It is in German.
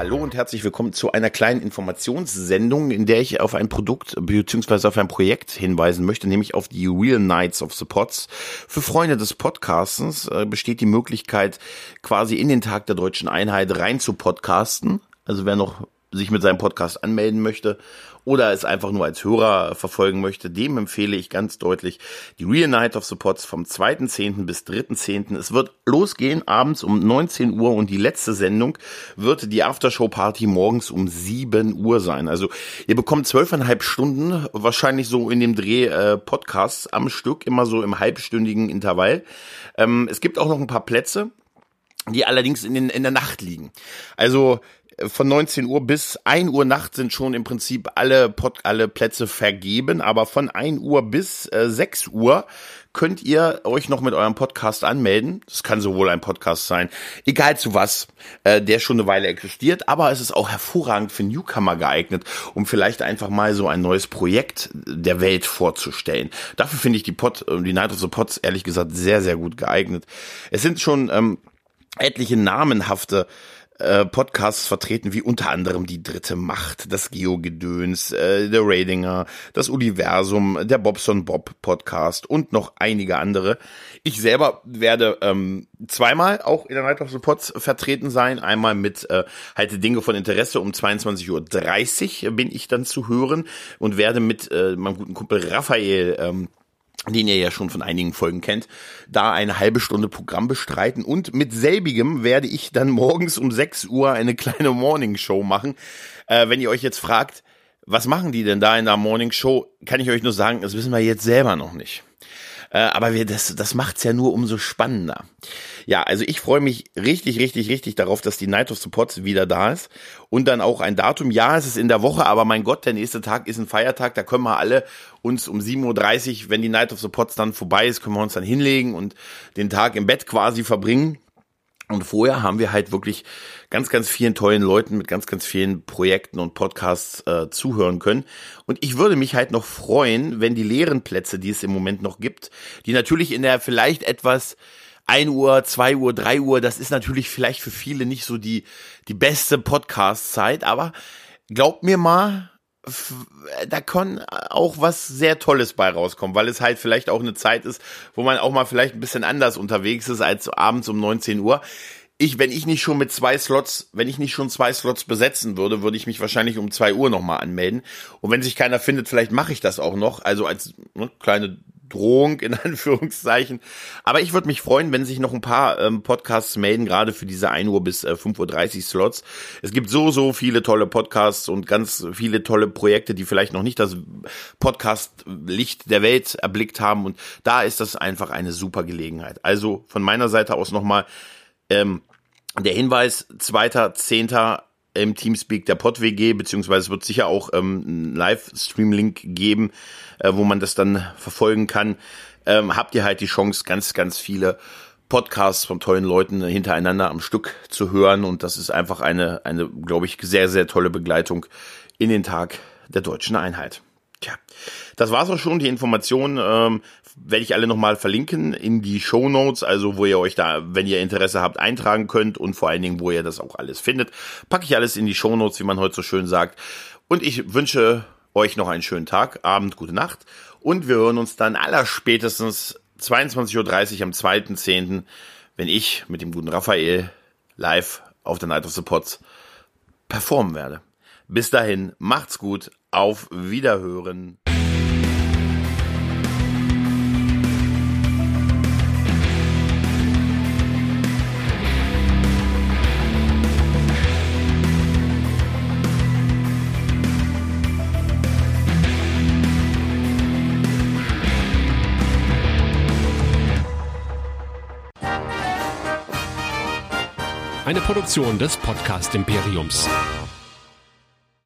Hallo und herzlich willkommen zu einer kleinen Informationssendung, in der ich auf ein Produkt bzw. auf ein Projekt hinweisen möchte, nämlich auf die Real Nights of the Pods. Für Freunde des Podcastens äh, besteht die Möglichkeit, quasi in den Tag der deutschen Einheit rein zu podcasten. Also wer noch sich mit seinem Podcast anmelden möchte oder es einfach nur als Hörer verfolgen möchte, dem empfehle ich ganz deutlich die Real Night of the Pots vom 2.10. bis 3.10. Es wird losgehen abends um 19 Uhr und die letzte Sendung wird die Aftershow Party morgens um 7 Uhr sein. Also ihr bekommt zwölfeinhalb Stunden, wahrscheinlich so in dem Dreh äh, Podcasts am Stück, immer so im halbstündigen Intervall. Ähm, es gibt auch noch ein paar Plätze die allerdings in, den, in der Nacht liegen. Also von 19 Uhr bis 1 Uhr Nacht sind schon im Prinzip alle, Pod, alle Plätze vergeben, aber von 1 Uhr bis äh, 6 Uhr könnt ihr euch noch mit eurem Podcast anmelden. Das kann sowohl ein Podcast sein, egal zu was, äh, der schon eine Weile existiert, aber es ist auch hervorragend für Newcomer geeignet, um vielleicht einfach mal so ein neues Projekt der Welt vorzustellen. Dafür finde ich die Pod, äh, die Night of the Pods ehrlich gesagt sehr, sehr gut geeignet. Es sind schon ähm, etliche namenhafte äh, Podcasts vertreten, wie unter anderem die dritte Macht, das Geo-Gedöns, äh, der Radinger, das Universum, der Bobson Bob Podcast und noch einige andere. Ich selber werde ähm, zweimal auch in der Night of the Pods vertreten sein. Einmal mit äh, Halte Dinge von Interesse um 22.30 Uhr bin ich dann zu hören und werde mit äh, meinem guten Kumpel Raphael ähm, den ihr ja schon von einigen Folgen kennt, da eine halbe Stunde Programm bestreiten und mit selbigem werde ich dann morgens um 6 Uhr eine kleine Morning Show machen. Äh, wenn ihr euch jetzt fragt, was machen die denn da in der Morning Show, kann ich euch nur sagen, das wissen wir jetzt selber noch nicht. Äh, aber wir, das, das macht's ja nur umso spannender. Ja, also ich freue mich richtig, richtig, richtig darauf, dass die Night of the Pots wieder da ist. Und dann auch ein Datum. Ja, es ist in der Woche, aber mein Gott, der nächste Tag ist ein Feiertag. Da können wir alle uns um 7.30 Uhr, wenn die Night of the Pots dann vorbei ist, können wir uns dann hinlegen und den Tag im Bett quasi verbringen. Und vorher haben wir halt wirklich ganz, ganz vielen tollen Leuten mit ganz, ganz vielen Projekten und Podcasts äh, zuhören können. Und ich würde mich halt noch freuen, wenn die leeren Plätze, die es im Moment noch gibt, die natürlich in der vielleicht etwas 1 Uhr, 2 Uhr, 3 Uhr, das ist natürlich vielleicht für viele nicht so die, die beste Podcast-Zeit, aber glaubt mir mal, da kann auch was sehr Tolles bei rauskommen, weil es halt vielleicht auch eine Zeit ist, wo man auch mal vielleicht ein bisschen anders unterwegs ist als abends um 19 Uhr. Ich, wenn ich nicht schon mit zwei Slots, wenn ich nicht schon zwei Slots besetzen würde, würde ich mich wahrscheinlich um zwei Uhr nochmal anmelden. Und wenn sich keiner findet, vielleicht mache ich das auch noch. Also als ne, kleine Drohung in Anführungszeichen. Aber ich würde mich freuen, wenn sich noch ein paar ähm, Podcasts melden, gerade für diese 1 Uhr bis äh, 5.30 Uhr Slots. Es gibt so, so viele tolle Podcasts und ganz viele tolle Projekte, die vielleicht noch nicht das Podcast-Licht der Welt erblickt haben. Und da ist das einfach eine super Gelegenheit. Also von meiner Seite aus nochmal ähm, der Hinweis, zweiter, zehnter im Teamspeak der PodWG, beziehungsweise es wird sicher auch ähm, einen Livestream-Link geben, äh, wo man das dann verfolgen kann. Ähm, habt ihr halt die Chance, ganz, ganz viele Podcasts von tollen Leuten hintereinander am Stück zu hören und das ist einfach eine, eine, glaube ich, sehr, sehr tolle Begleitung in den Tag der deutschen Einheit. Tja, das war's auch schon. Die Informationen ähm, werde ich alle nochmal verlinken in die Show Notes, also wo ihr euch da, wenn ihr Interesse habt, eintragen könnt und vor allen Dingen, wo ihr das auch alles findet. Packe ich alles in die Show Notes, wie man heute so schön sagt. Und ich wünsche euch noch einen schönen Tag, Abend, gute Nacht und wir hören uns dann allerspätestens 22.30 Uhr am 2.10., wenn ich mit dem guten Raphael live auf der Night of the Pots performen werde. Bis dahin, macht's gut, auf Wiederhören. Eine Produktion des Podcast Imperiums.